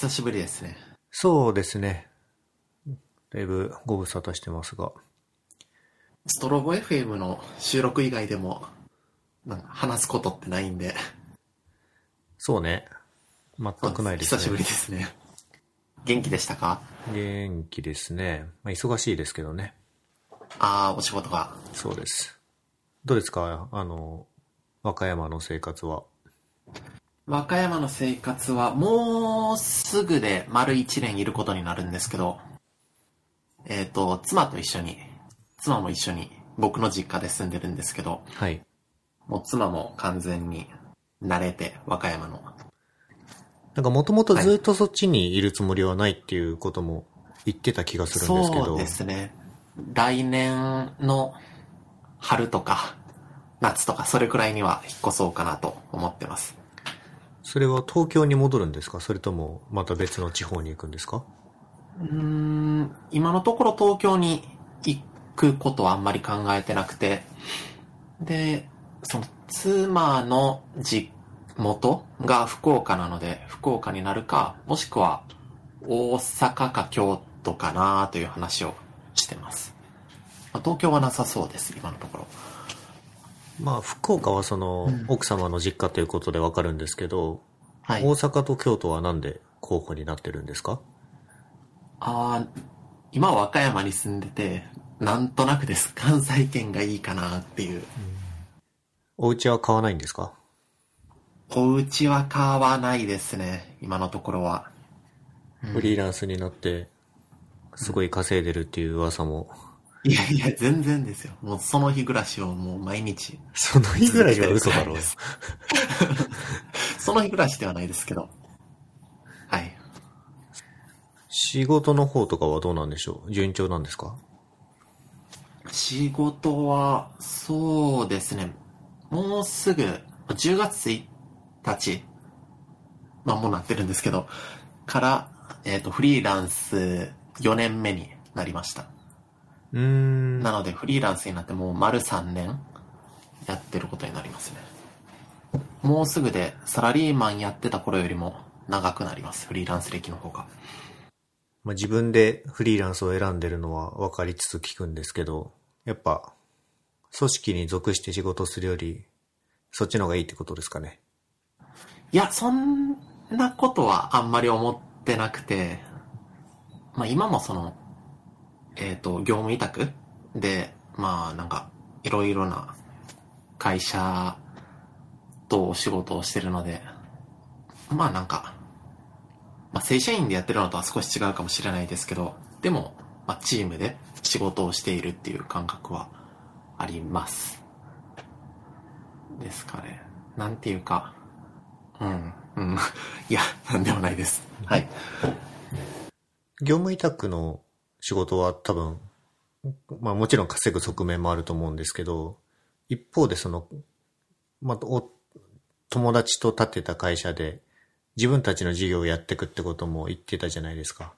久しぶりですね。そうですね。だいぶご無沙汰してますが。ストロボ FM の収録以外でも、なんか話すことってないんで、そうね。全くないですね。久しぶりですね。元気でしたか？元気ですね。まあ、忙しいですけどね。ああ、お仕事が。そうです。どうですか？あの、和歌山の生活は。和歌山の生活はもうすぐで丸一年いることになるんですけど、えっ、と、妻と一緒に、妻も一緒に僕の実家で住んでるんですけど、はい。もう妻も完全に慣れて、和歌山の。なんかもともとずっとそっちにいるつもりはないっていうことも言ってた気がするんですけど。そうですね。来年の春とか夏とかそれくらいには引っ越そうかなと思ってます。それは東京に戻るんですか？それともまた別の地方に行くんですか？うん、今のところ東京に行くことはあんまり考えてなくて、で、その妻の実元が福岡なので、福岡になるか、もしくは大阪か京都かなという話をしてます。まあ東京はなさそうです、今のところ。まあ福岡はその奥様の実家ということでわかるんですけど、はい。大阪と京都はなんで候補になってるんですか？ああ、今和歌山に住んでて、なんとなくです。関西圏がいいかなっていう。お家は買わないんですか？お家は買わないですね、今のところは。フリーランスになってすごい稼いでるっていう噂も。いやいや、全然ですよ。もうその日暮らしをもう毎日。その日ぐらいは嘘だろう その日暮らしではないですけど。はい。仕事の方とかはどうなんでしょう？順調なんですか？仕事は、そうですね。もうすぐ、10月1日、まあもうなってるんですけど、から、えっ、と、フリーランス4年目になりました。うーん。なので、フリーランスになってもう丸3年やってることになりますね。もうすぐで、サラリーマンやってた頃よりも長くなります。フリーランス歴の方が。まあ、自分でフリーランスを選んでるのは分かりつつ聞くんですけど、やっぱ、組織に属して仕事するより、そっちの方がいいってことですかね。いや、そんなことはあんまり思ってなくて、まあ今もその、えっ、と、業務委託で、まあなんか、いろいろな会社とお仕事をしてるので、まあなんか、まあ正社員でやってるのとは少し違うかもしれないですけど、でも、まあチームで仕事をしているっていう感覚はあります。ですかね。なんていうか、うん、うん。いや、なんでもないです。はい。業務委託の仕事は多分、まあもちろん稼ぐ側面もあると思うんですけど、一方でその、まあ、お友達と立てた会社で自分たちの事業をやっていくってことも言ってたじゃないですか。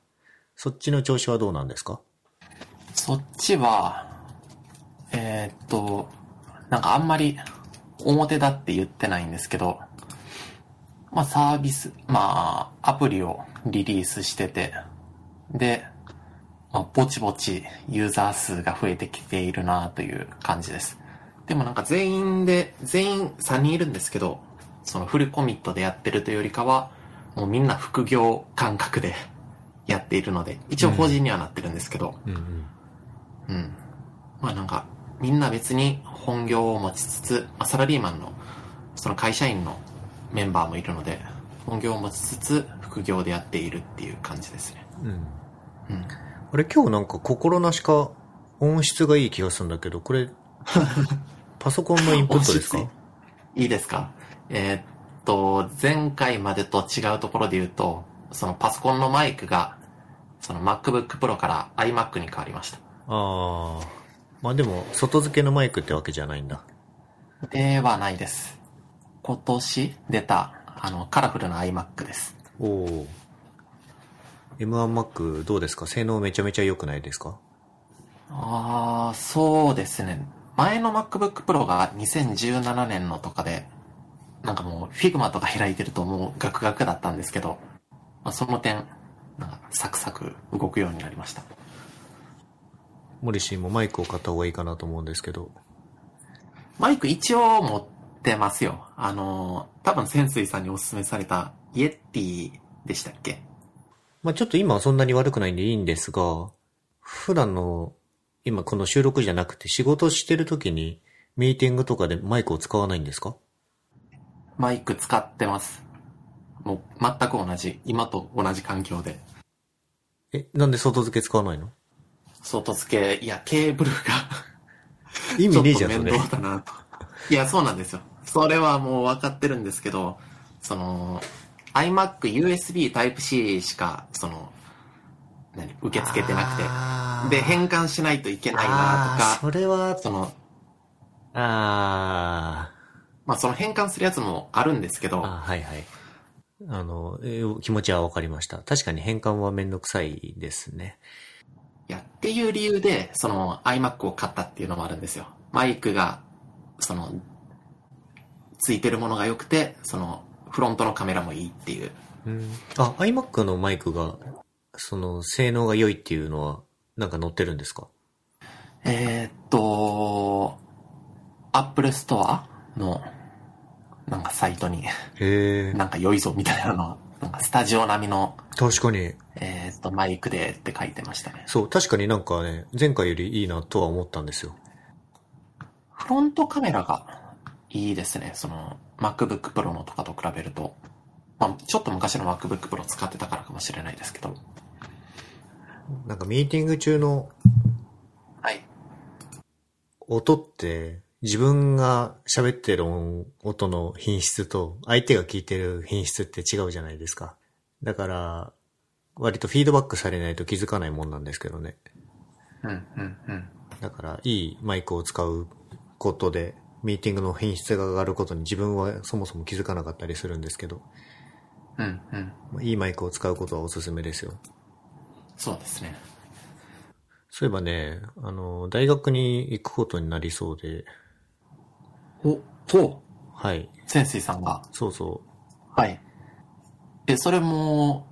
そっちの調子はどうなんですか？そっちは、えーっと、なんかあんまり表だって言ってないんですけど、まあサービス、まあアプリをリリースしてて、で、まあ、ぼちぼちユーザー数が増えてきているなという感じです。でもなんか全員で、全員3人いるんですけど、そのフルコミットでやってるというよりかは、もうみんな副業感覚で やっているので、一応法人にはなってるんですけど、うんうん。うん。まあなんか、みんな別に本業を持ちつつ、まあ、サラリーマンの、その会社員のメンバーもいるので、本業を持ちつつ、副業でやっているっていう感じですね。うん。うん。あれ今日なんか心なしか音質がいい気がするんだけど、これ、パソコンのインプットですか？いいですか？えーっと、前回までと違うところで言うと、そのパソコンのマイクが、その MacBook Pro から iMac に変わりました。ああ。まあでも、外付けのマイクってわけじゃないんだ。ではないです。今年出た、あの、カラフルな iMac です。おお。M1Mac どうですか？性能めちゃめちゃ良くないですか？ああ、そうですね。前の MacBook Pro が2017年のとかで、なんかもう Figma とか開いてるともうガクガクだったんですけど、まあ、その点、なんかサクサク動くようになりました。モリシーもマイクを買った方がいいかなと思うんですけど。マイク一応持ってますよ。あの、多分潜水さんにお勧めされたイエッティでしたっけ？まあちょっと今はそんなに悪くないんでいいんですが、普段の、今この収録じゃなくて仕事してる時にミーティングとかでマイクを使わないんですか？マイク使ってます。もう全く同じ。今と同じ環境で。え、なんで外付け使わないの？外付け、いや、ケーブルが意味ねえじゃん、面。倒だなと。いや、そうなんですよ。それはもう分かってるんですけど、その、iMac USB Type-C しか、その、何、受け付けてなくて、で、変換しないといけないなとか、それは、その、あまあその変換するやつもあるんですけど、はいはい。あの、えー気持ちはわかりました。確かに変換はめんどくさいですね。いや、っていう理由で、その iMac を買ったっていうのもあるんですよ。マイクが、その、ついてるものが良くて、その、フロントのカメラもいいっていう。うん。あ、iMac のマイクが、その、性能が良いっていうのは、なんか載ってるんですか？えーっと、Apple Store の、なんかサイトに、へえ。なんか良いぞみたいなの、なんかスタジオ並みの、確かに。えーっと、マイクでって書いてましたね。そう、確かになんかね、前回よりいいなとは思ったんですよ。フロントカメラがいいですね。その、MacBook Pro のとかと比べると。まあ、ちょっと昔の MacBook Pro 使ってたからかもしれないですけど。なんかミーティング中のはい。音って、自分が喋ってる音音の品質と相手が聞いてる品質って違うじゃないですか。だから、割とフィードバックされないと気づかないもんなんですけどね。うん、うん、うん。だから、いいマイクを使うことで、ミーティングの品質が上がることに自分はそもそも気づかなかったりするんですけど、うん、うん。まあいいマイクを使うことはおすすめですよ。そうですね。そういえばね、あの、大学に行くことになりそうで、お、と、はい、潜水さんが。そうそはい。え、それも、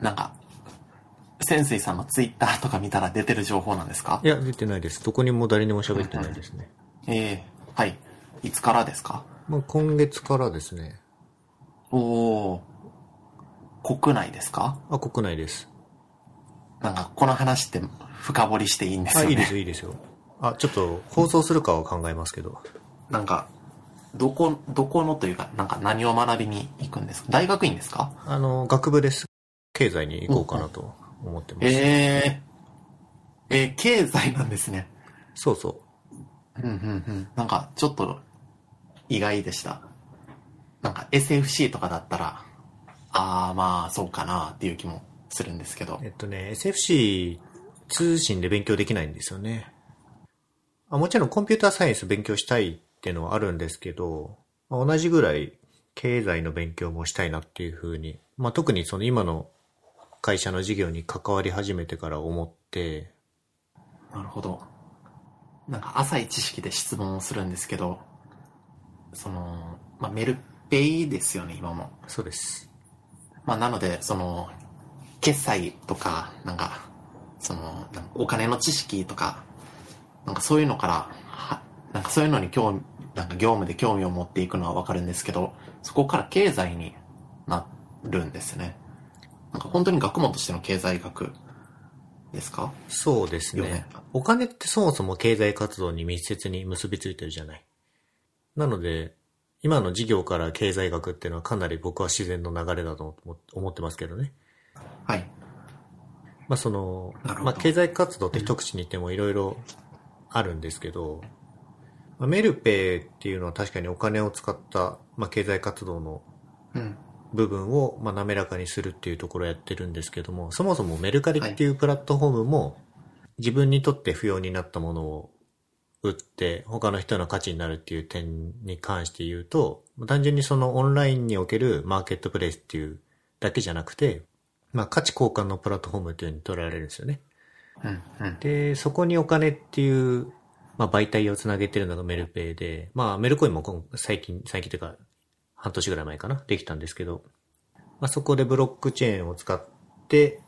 なんか、潜水さんのツイッターとか見たら出てる情報なんですか？う。いや、出てないです。どこにも誰にも喋ってないですね。ええはい。いつからですか？まあ、今月からですね。おー。国内ですか？あ、国内です。なんか、この話って深掘りしていいんですあ、よね。いいですよ、いいですよ。あ、ちょっと、放送するかは考えますけど。なんか、どこ、どこのというか、なんか何を学びに行くんですか？大学院ですか？あの、学部です。経済に行こうかなと思ってます。えええー経済なんですね。そうそうんうんうん。なんか、ちょっと、意外でした。なんか、SFC とかだったら、ああ、まあ、そうかなっていう気もするんですけどう。。えっとね、SFC 通信で勉強できないんですよね。あもちろんコンピューターサイエンス勉強したいっていうのはあるんですけど、まあ同じぐらい経済の勉強もしたいなっていうふうに、まあ特にその今の会社の事業に関わり始めてから思って、なるほど。なんか浅い知識で質問をするんですけど、その、まあ、メルペイですよね、今も。そうです。まあ、なので、その、決済とか、なんか、その、お金の知識とか、なんかそういうのから、はなんかそういうのに興味、なんか業務で興味を持っていくのはわかるんですけど、そこから経済になるんですね。なんか本当に学問としての経済学ですか？そうですね。お金ってそもそも経済活動に密接に結びついてるじゃない。なので、今の事業から経済学っていうのはかなり僕は自然の流れだと思思ってますけどね。はい。まあそのまあ経済活動って一口に言ってもいろいろあるんですけど、まあメルペイっていうのは確かにお金を使った、まあ、経済活動のうん。部分を、まあ、滑らかにするっていうところをやってるんですけども、そもそもメルカリっていうプラットフォームも、自分にとって不要になったものを売って、他の人の価値になるっていう点に関して言うと、単純にそのオンラインにおけるマーケットプレイスっていうだけじゃなくて、まあ価値交換のプラットフォームっていうふうに捉えられるんですよね。うん。うん。で、そこにお金っていう、まあ、媒体をつなげてるのがメルペイで、まあ、メルコインも今最近、最近というか、半年ぐらい前かな、できたんですけど、まあ、そこでブロックチェーンを使って、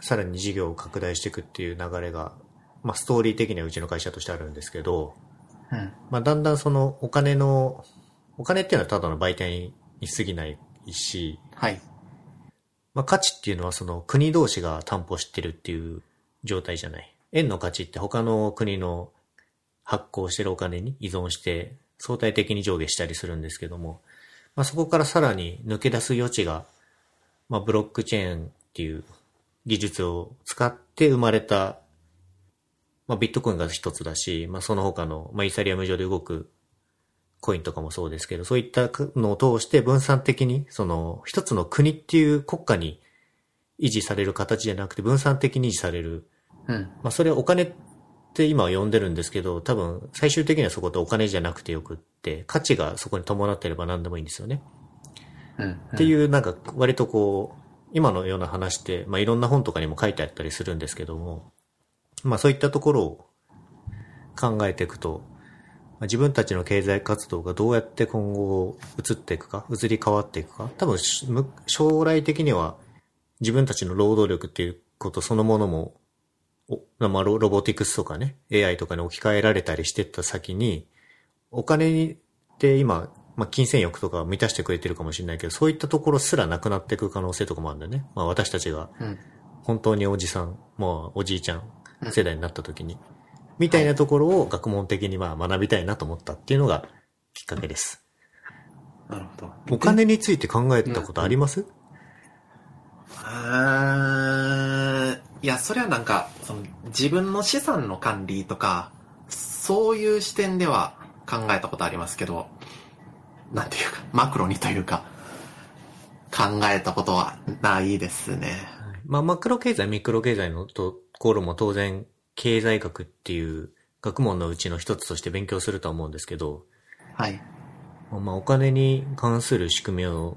さらに事業を拡大していくっていう流れが、まあ、ストーリー的にはうちの会社としてあるんですけど、うん。まあ、だんだんそのお金の、お金っていうのはただの媒体に過ぎないし、はい。まあ、価値っていうのはその国同士が担保してるっていう状態じゃない。円の価値って他の国の発行してるお金に依存して相対的に上下したりするんですけども、まあ、そこからさらに抜け出す余地が、まあ、ブロックチェーンっていう技術を使って生まれた、まあ、ビットコインが一つだし、まあ、その他の、まあ、イーサリアム上で動くコインとかもそうですけど、そういったのを通して分散的に、その、一つの国っていう国家に維持される形じゃなくて分散的に維持される。うん。まあ、それはお金って今は呼んでるんですけど、多分最終的にはそこってお金じゃなくてよくって、価値がそこに伴っていれば何でもいいんですよね。うん。っていう、なんか、割とこう、今のような話って、まあ、いろんな本とかにも書いてあったりするんですけども、まあ、そういったところを考えていくと、まあ自分たちの経済活動がどうやって今後移っていくか、移り変わっていくか、多分将来的には自分たちの労働力っていうことそのものも、おまあ、ロロボティクスとかね、AI とかに置き換えられたりしてった先に、お金って今、まあ、金銭欲とか満たしてくれてるかもしれないけど、そういったところすらなくなっていく可能性とかもあるんだよね。まあ私たちがうん。本当におじさん、まあおじいちゃん世代になった時に、みたいなところを学問的にまあ学びたいなと思ったっていうのがきっかけです。なるほど。お金について考えたことあります、あーいや、それはなんか、その、自分の資産の管理とか、そういう視点では考えたことありますけど、なんていうか、マクロにというか、考えたことはないですね。まあマクロ経済、ミクロ経済のところも当然経済学っていう学問のうちの一つとして勉強するとは思うんですけど、はい。まあお金に関する仕組みを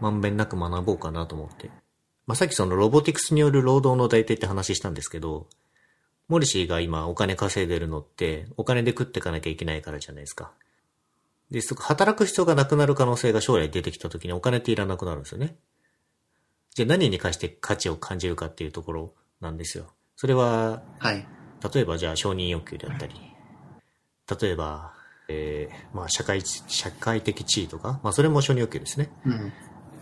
まんべんなく学ぼうかなと思って。まあさっきそのロボティクスによる労働の代替って話したんですけど、モリシーが今お金稼いでるのってお金で食っていかなきゃいけないからじゃないですか。で、働く必要がなくなる可能性が将来出てきた時にお金っていらなくなるんですよね。じゃあ何に関して価値を感じるかっていうところなんですよ。それは、はい。例えばじゃあ承認欲求であったり、例えば、えー、まあ社会、社会的地位とか、まあそれも承認欲求ですね。うん。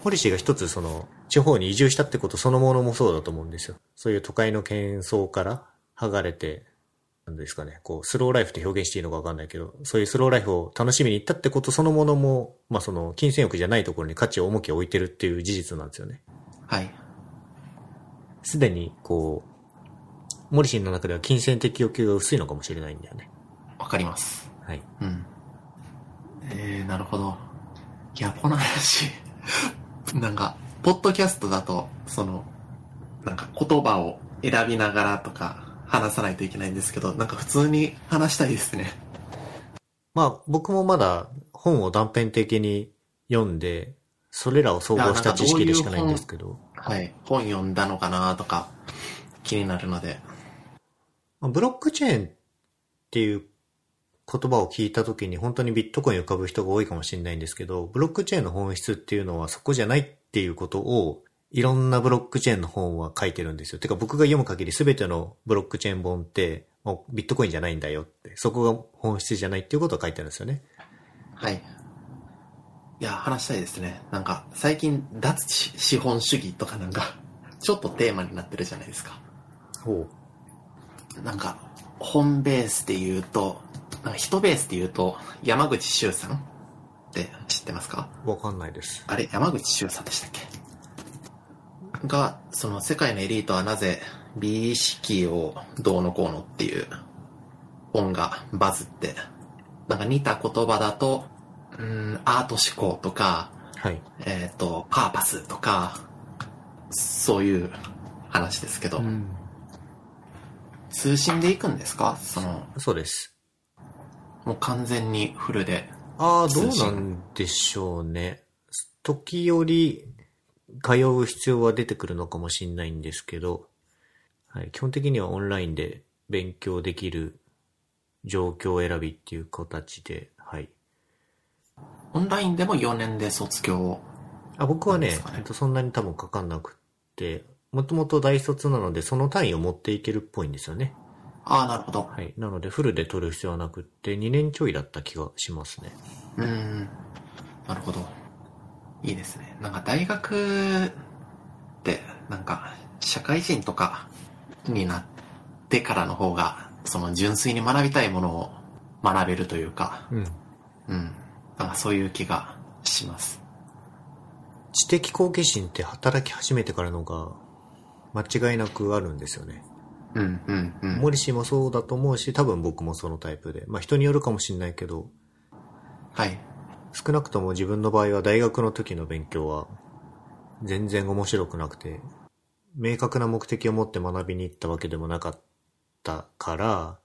ポリシーが一つその、地方に移住したってことそのものもそうだと思うんですよ。そういう都会の喧騒から剥がれて、なんですかね、こう、スローライフって表現していいのかわかんないけど、そういうスローライフを楽しみに行ったってことそのものも、まあその、金銭欲じゃないところに価値を重きを置いてるっていう事実なんですよね。はい。すでに、こう、モリシーの中では金銭的欲求が薄いのかもしれないんだよね。わかります。はい。うん。えー、なるほど。いや、この話、なんか、ポッドキャストだと、その、なんか言葉を選びながらとか話さないといけないんですけど、なんか普通に話したいですね。まあ、僕もまだ本を断片的に読んで、それらを総合した知識でしかないんですけど、はい。本読んだのかなとか、気になるので。まあブロックチェーンっていう言葉を聞いた時に本当にビットコイン浮かぶ人が多いかもしれないんですけど、ブロックチェーンの本質っていうのはそこじゃないっていうことを、いろんなブロックチェーンの本は書いてるんですよ。てか僕が読む限り全てのブロックチェーン本って、もうビットコインじゃないんだよって、そこが本質じゃないっていうことを書いてあるんですよね。はい。いや、話したいですね。なんか、最近、脱資本主義とかなんか、ちょっとテーマになってるじゃないですか。ほなんか、本ベースで言うと、なんか人ベースで言うと、山口周さんって知ってますか？う。わかんないです。あれ、山口周さんでしたっけ？が、その世界のエリートはなぜ美意識をどうのこうのっていう本がバズって、なんか似た言葉だと、うん、アート思考とか、はい。えっ、と、パーパスとか、そういう話ですけど、通信で行くんですか？その、そうです。もう完全にフルで。ああ、どうなんでしょうね。時折、通う必要は出てくるのかもしれないんですけど、はい、基本的にはオンラインで勉強できる状況選びっていう形で、はい。オンラインでも4年で卒業あ僕はねねえっとそんなに多分かかんなくって、もともと大卒なので、その単位を持っていけるっぽいんですよね。ああ、なるほど。はい。なので、フルで取る必要はなくって、2年ちょいだった気がしますね。うーん。なるほど。いいですね。なんか大学って、なんか、社会人とかになってからの方が、その純粋に学びたいものを学べるというか、うん。うん。なんかそういう気がします。知的好奇心って働き始めてからのが、間違いなくあるんですよね。うん、うん、うん。モリシーもそうだと思うし、多分僕もそのタイプで。まあ人によるかもしれないけど、はい。少なくとも自分の場合は大学の時の勉強は全然面白くなくて、明確な目的を持って学びに行ったわけでもなかったから、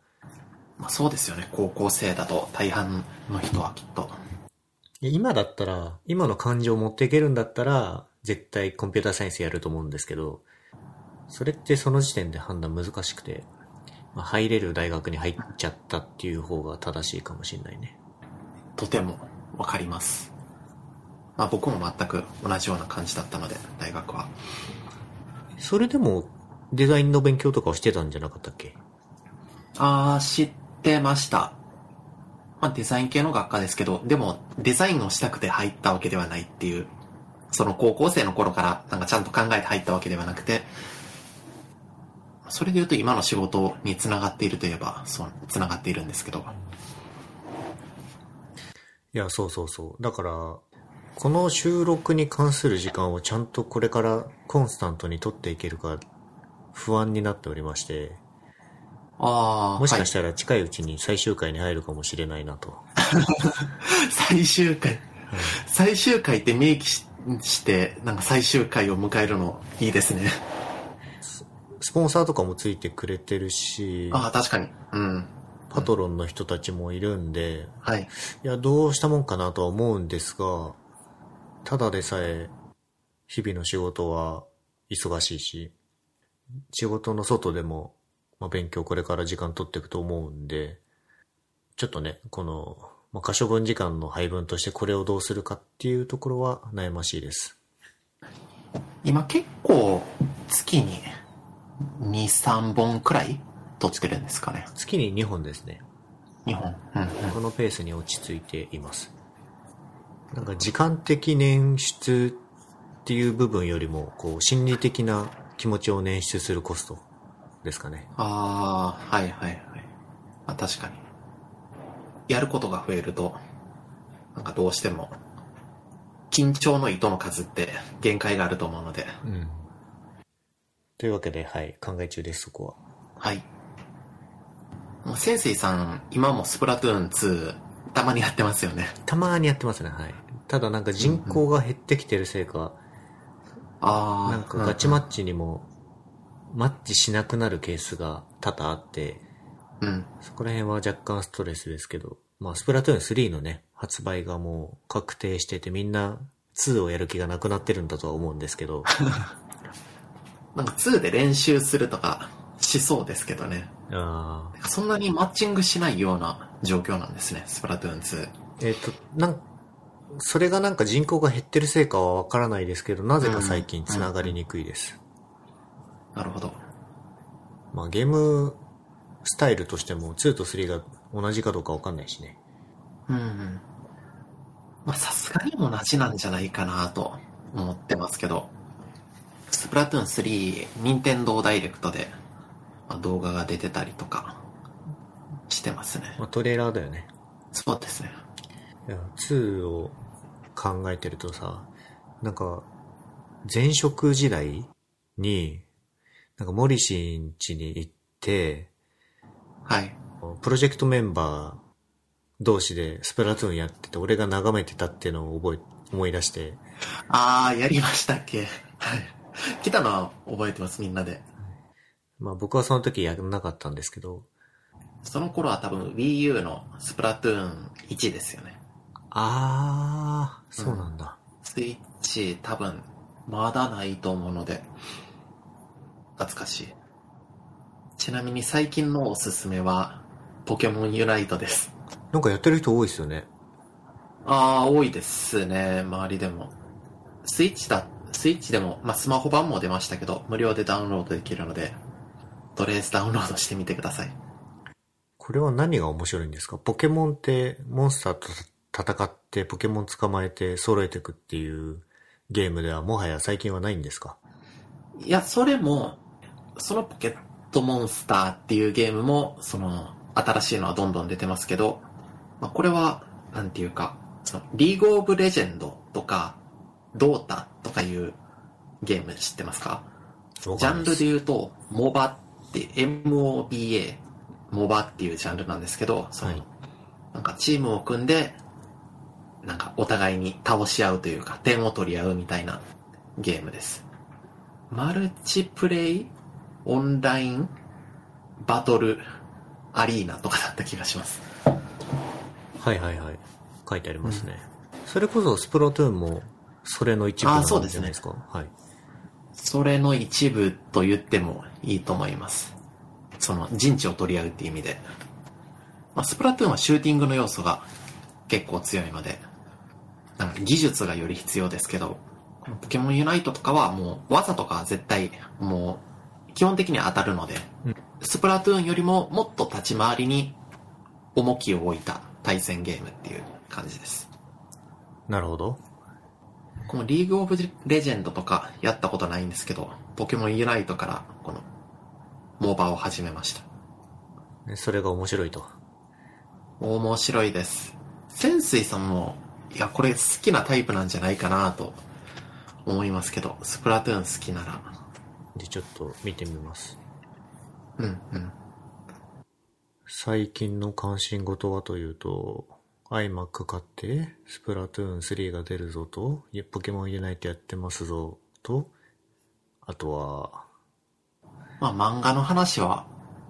まあそうですよね。高校生だと大半の人はきっと。いや今だったら、今の感情を持っていけるんだったら、絶対コンピューターサイエンスやると思うんですけど、それってその時点で判断難しくて、まあ、入れる大学に入っちゃったっていう方が正しいかもしれないね。とてもわかります。まあ僕も全く同じような感じだったので、大学は。それでも、デザインの勉強とかをしてたんじゃなかったっけ？あー、知ってました。まあデザイン系の学科ですけど、でもデザインをしたくて入ったわけではないっていう、その高校生の頃からなんかちゃんと考えて入ったわけではなくて、それで言うと今の仕事につながっているといえば、そう、つながっているんですけど。いや、そうそうそう。だから、この収録に関する時間をちゃんとこれからコンスタントに取っていけるか不安になっておりまして、あー、もしかしはいたら近いうちに最終回に入るかもしれないなと。最終回。最終回って明記しして、なんか最終回を迎えるのいいですね。スポンサーとかもついてくれてるし、ああ、確かに。うん。パトロンの人たちもいるんで、はい。いや、どうしたもんかなとは思うんですが、ただでさえ、日々の仕事は忙しいし、仕事の外でも、まあ、勉強これから時間取っていくと思うんで、ちょっとね、この、まあ、可処分時間の配分としてこれをどうするかっていうところは悩ましいです。今結構月に2、3本くらい撮ってるんですかね。月に2本ですね。日本。うんうん。このペースに落ち着いています。なんか時間的捻出っていう部分よりも、こう、心理的な気持ちを捻出するコストですかね。ああ、はいはいはい。あ、確かに。やることが増えると、なんかどうしても、緊張の糸の数って限界があると思うので、うん。というわけで、はい、考え中です、そこは。はい。もう潜水さん、今もスプラトゥーン2、たまにやってますよね。たまにやってますね、はい。ただなんか人口が減ってきてるせいか、ああ。なんかガチマッチにも、マッチしなくなるケースが多々あって、うん。そこら辺は若干ストレスですけど、まあ、スプラトゥーン3のね、発売がもう確定してて、みんな2をやる気がなくなってるんだとは思うんですけど、なんか2で練習するとかしそうですけどね。あーそんなにマッチングしないような状況なんですね、スプラトゥーン2。えっ、と、なん、それがなんか人口が減ってるせいかはわからないですけど、なぜか最近繋がりにくいです。なるほど。まあ、ゲームスタイルとしても2と3が同じかどうかわかんないしね。うんうん。まあさすがに同じなんじゃないかなと思ってますけど、スプラトゥーン3、任天堂ダイレクトで、まあ、動画が出てたりとかしてますね。まあ、トレーラーだよね。そうですね。いや、2を考えてるとさ、なんか、前職時代に、なんかモリシーん家に行って、はい。プロジェクトメンバー同士でスプラトゥーンやってて、俺が眺めてたっていうのを覚え、思い出して、あー、やりましたっけ？はい。来たのは覚えてます、みんなで。まあ僕はその時やらなかったんですけど、その頃は多分 Wii U のスプラトゥーン1ですよね。あー、そうなんだ。スイッチ多分まだないと思うので、懐かしい。ちなみに最近のおすすめは、ポケモンユナイトです。なんかやってる人多いですよね。ああ、多いですね、周りでも。スイッチだ、スイッチでも、まあ、スマホ版も出ましたけど、無料でダウンロードできるので、とりあえずダウンロードしてみてください。これは何が面白いんですか？ポケモンってモンスターと戦ってポケモン捕まえて揃えていくっていうゲームではもはや最近はないんですか？いや、それも、そのポケットモンスターっていうゲームも、その、新しいのはどんどん出てますけど、まあ、これは、なんていうか、その、リーグオブレジェンドとか、ドータとかいうゲーム知ってますか？ジャンルで言うと、モバって、MOBA、モバっていうジャンルなんですけど、その、はいなんかチームを組んで、なんかお互いに倒し合うというか、点を取り合うみたいなゲームです。マルチプレイ、オンライン、バトル、アリーナとかだった気がします。はいはいはい。書いてありますね。それこそスプラトゥーンもそれの一部なんじゃないですか？はい。それの一部と言ってもいいと思います。その陣地を取り合うっていう意味で。まあ、スプラトゥーンはシューティングの要素が結構強いので、なんか技術がより必要ですけど、ポケモンユナイトとかはもう技とかは絶対もう基本的には当たるので、うんスプラトゥーンよりももっと立ち回りに重きを置いた対戦ゲームっていう感じです。なるほど。このリーグオブレジェンドとかやったことないんですけど、ポケモンユナイトからこのモバを始めました。でそれが面白いと。面白いです。潜水さんも、いや、これ好きなタイプなんじゃないかなと思いますけど、スプラトゥーン好きなら、で、ちょっと見てみます。うんうん。最近の関心事はというと、iMac 買って、スプラトゥーン3が出るぞと、ポケモンユナイトやってますぞと、あとは、まあ漫画の話は、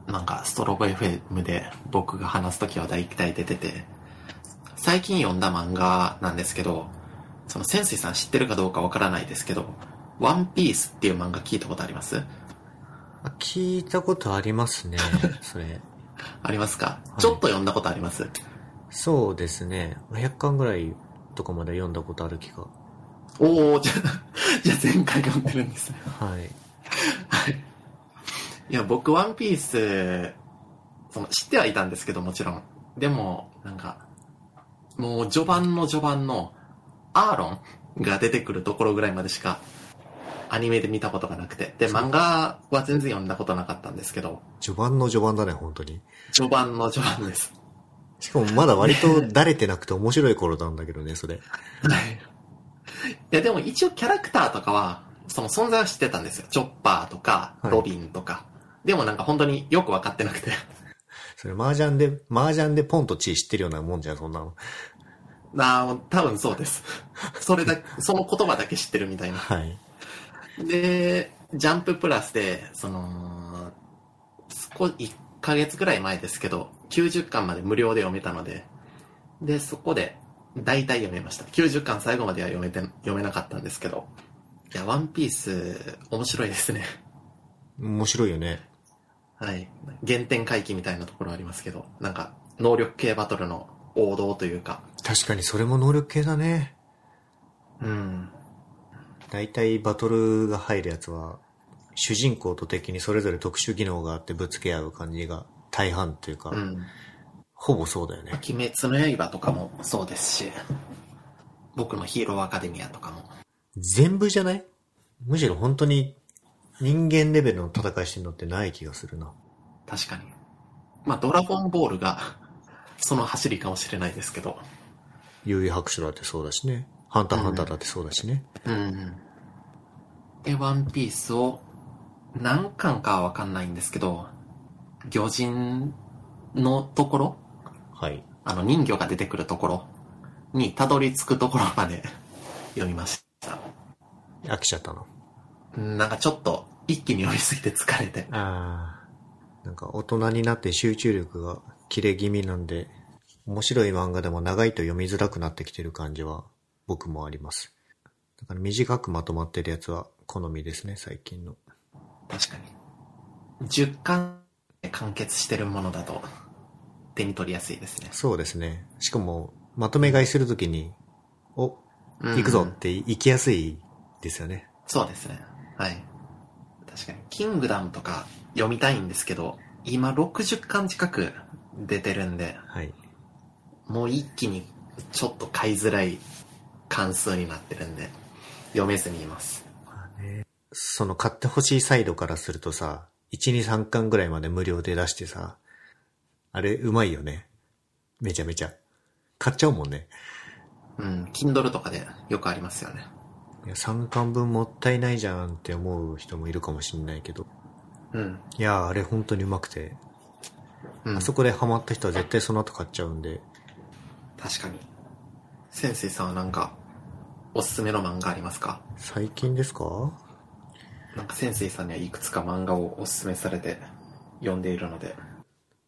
なんかストロボ FM で僕が話すときは大体出てて、最近読んだ漫画なんですけど、その潜水さん知ってるかどうかわからないですけど、ワンピースっていう漫画聞いたことあります？あ聞いたことありますね、それ。ありますか、い。ちょっと読んだことあります？そうですね。100巻ぐらいとかまで読んだことある気が。おー、じゃあ、じゃあ前回読んでるんですね。はい。いや、僕、ワンピース、その、知ってはいたんですけど、もちろん。でも、なんか、もう、序盤の序盤の、アーロンが出てくるところぐらいまでしか、アニメで見たことがなくて。で、漫画は全然読んだことなかったんですけど、序盤の序盤だね、本当に。序盤の序盤です。しかもまだ割と慣れてなくて面白い頃なんだけどね、それ。はい。いや、でも一応キャラクターとかは、その存在は知ってたんですよ。チョッパーとか、はいロビンとか。でもなんか本当によくわかってなくて。それ麻雀で、麻雀でポンとチー知ってるようなもんじゃん、そんなの。なあ、多分そうです。それだ、その言葉だけ知ってるみたいな。はい。で、ジャンププラスで、その、少1ヶ月ぐらい前ですけど、90巻まで無料で読めたので、で、そこで、大体読めました。90巻最後までは読めて、読めなかったんですけど、いや、ワンピース、面白いですね。面白いよね。はい。原点回帰みたいなところありますけど、なんか、能力系バトルの王道というか、確かにそれも能力系だね。うん。大体バトルが入るやつは、主人公と敵にそれぞれ特殊技能があってぶつけ合う感じが大半というか、うん。ほぼそうだよね。鬼滅の刃とかもそうですし、僕のヒーローアカデミアとかも。全部じゃない？むしろ本当に人間レベルの戦いしてるのってない気がするな。確かに。まあ、ドラゴンボールが、その走りかもしれないですけど。悠々白書だってそうだしね。ハンターハンターだってそうだしね。うんうん。で、ワンピースを、何巻かはわかんないんですけど、魚人のところ？はい。あの人魚が出てくるところ？にたどり着くところまで 読みました。飽きちゃったの？うんなんかちょっと一気に読みすぎて疲れて。ああ。なんか大人になって集中力が切れ気味なんで、面白い漫画でも長いと読みづらくなってきてる感じは僕もあります。だから短くまとまってるやつは好みですね、最近の。確かに。10巻で完結してるものだと手に取りやすいですね。そうですね。しかも、まとめ買いするときに、お、うん行くぞって行きやすいですよね。そうですね。はい。確かに、キングダムとか読みたいんですけど、今60巻近く出てるんで、はい。もう一気にちょっと買いづらい関数になってるんで、読めずにいます。その買ってほしいサイドからするとさ、1、2、3巻ぐらいまで無料で出してさ、あれうまいよね。めちゃめちゃ。買っちゃうもんね。うん、Kindle とかでよくありますよね。いや、3巻分もったいないじゃんって思う人もいるかもしんないけど。うん。いや、あれ本当にうまくて、うん、あそこでハマった人は絶対その後買っちゃうんで、確かに。先生さんはなんか、おすすめの漫画ありますか？最近ですか？なんか先生さんにはいくつか漫画をおすすめされて読んでいるので。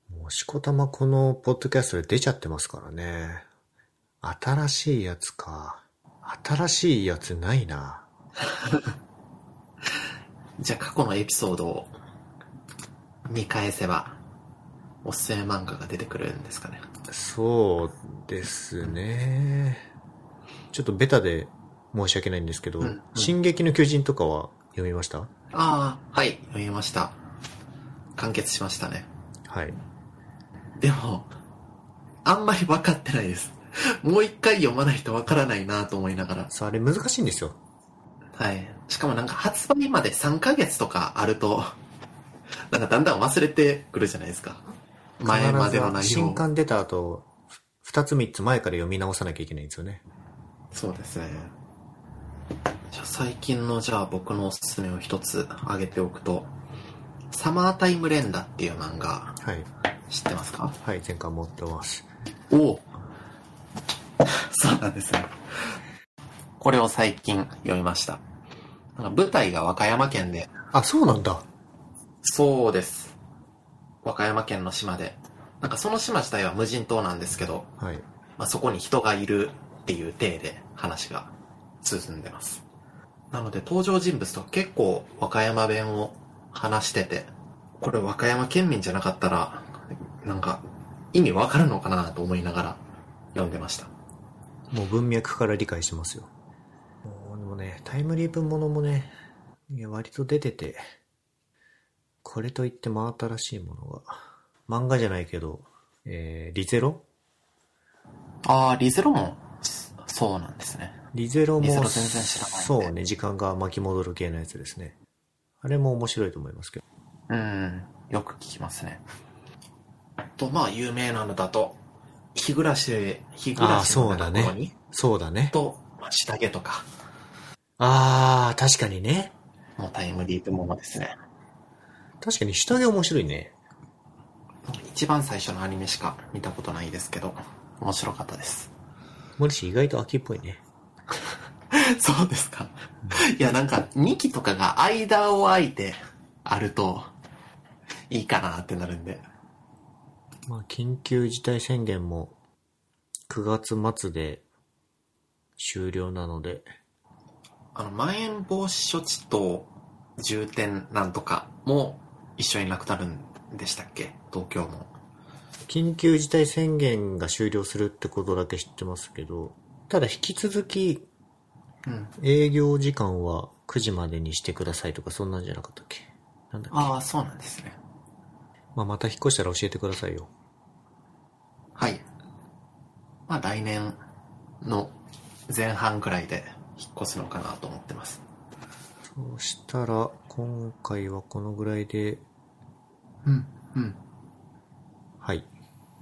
もうしこたまこのポッドキャストで出ちゃってますからね。新しいやつか。新しいやつないな。じゃあ過去のエピソードを見返せば、おすすめ漫画が出てくるんですかね。そうですね。ちょっとベタで申し訳ないんですけど、うんうん進撃の巨人とかは読みました？ああ、はい、読みました。完結しましたね。はい。でも、あんまり分かってないです。もう一回読まないと分からないなと思いながら。さあ、あれ難しいんですよ。はい。しかもなんか発売まで3ヶ月とかあると、なんかだんだん忘れてくるじゃないですか。前までの内容新。刊出た後、二つ三つ前から読み直さなきゃいけないんですよね。そうですね。じゃあ最近のじゃあ僕のおすすめを一つ挙げておくと、サマータイム連打っていう漫画はい。知ってますか？はい、前回持ってます。おおそうなんですね。これを最近読みました。なんか舞台が和歌山県で、あ、そうなんだ。そうです。和歌山県の島で、なんかその島自体は無人島なんですけど、はい。まあ、そこに人がいるっていう体で話が進んでます。なので登場人物と結構和歌山弁を話してて、これ和歌山県民じゃなかったら、なんか意味わかるのかなと思いながら読んでました。もう文脈から理解しますよ。もうでもね、タイムリープものもね、いや割と出てて、これといって真新しいものが、漫画じゃないけど、えー、リゼロ？ああ、リゼロもそそうなんですね。リゼロも、リゼロ全然知らないんでそうね、時間が巻き戻る系のやつですね。あれも面白いと思いますけど。うん、よく聞きますね。と、まあ有名なのだと、日暮らし、日暮らしのあーそうだねところに、そうだね。と、まあ下着とか、あー、確かにね。もうタイムリープものですね。確かに下着面白いね。一番最初のアニメしか見たことないですけど、面白かったです。森氏意外と秋っぽいね。そうですか。いや、なんか、2期とかが間を空いてあると、いいかなってなるんで。まあ、緊急事態宣言も9月末で終了なので、あの、まん延防止処置と重点なんとかも一緒になくなるんでしたっけ？東京も。緊急事態宣言が終了するってことだけ知ってますけど、ただ引き続きうん。営業時間は9時までにしてくださいとかそんなんじゃなかったっけ？なんだっけ？ああ、そうなんですね。まあ、また引っ越したら教えてくださいよ。はい。まあ来年の前半くらいで引っ越すのかなと思ってます。そうしたら、今回はこのぐらいで、うん。うん。はい。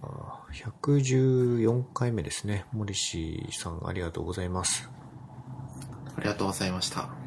114回目ですね。森氏さんありがとうございます。ありがとうございました。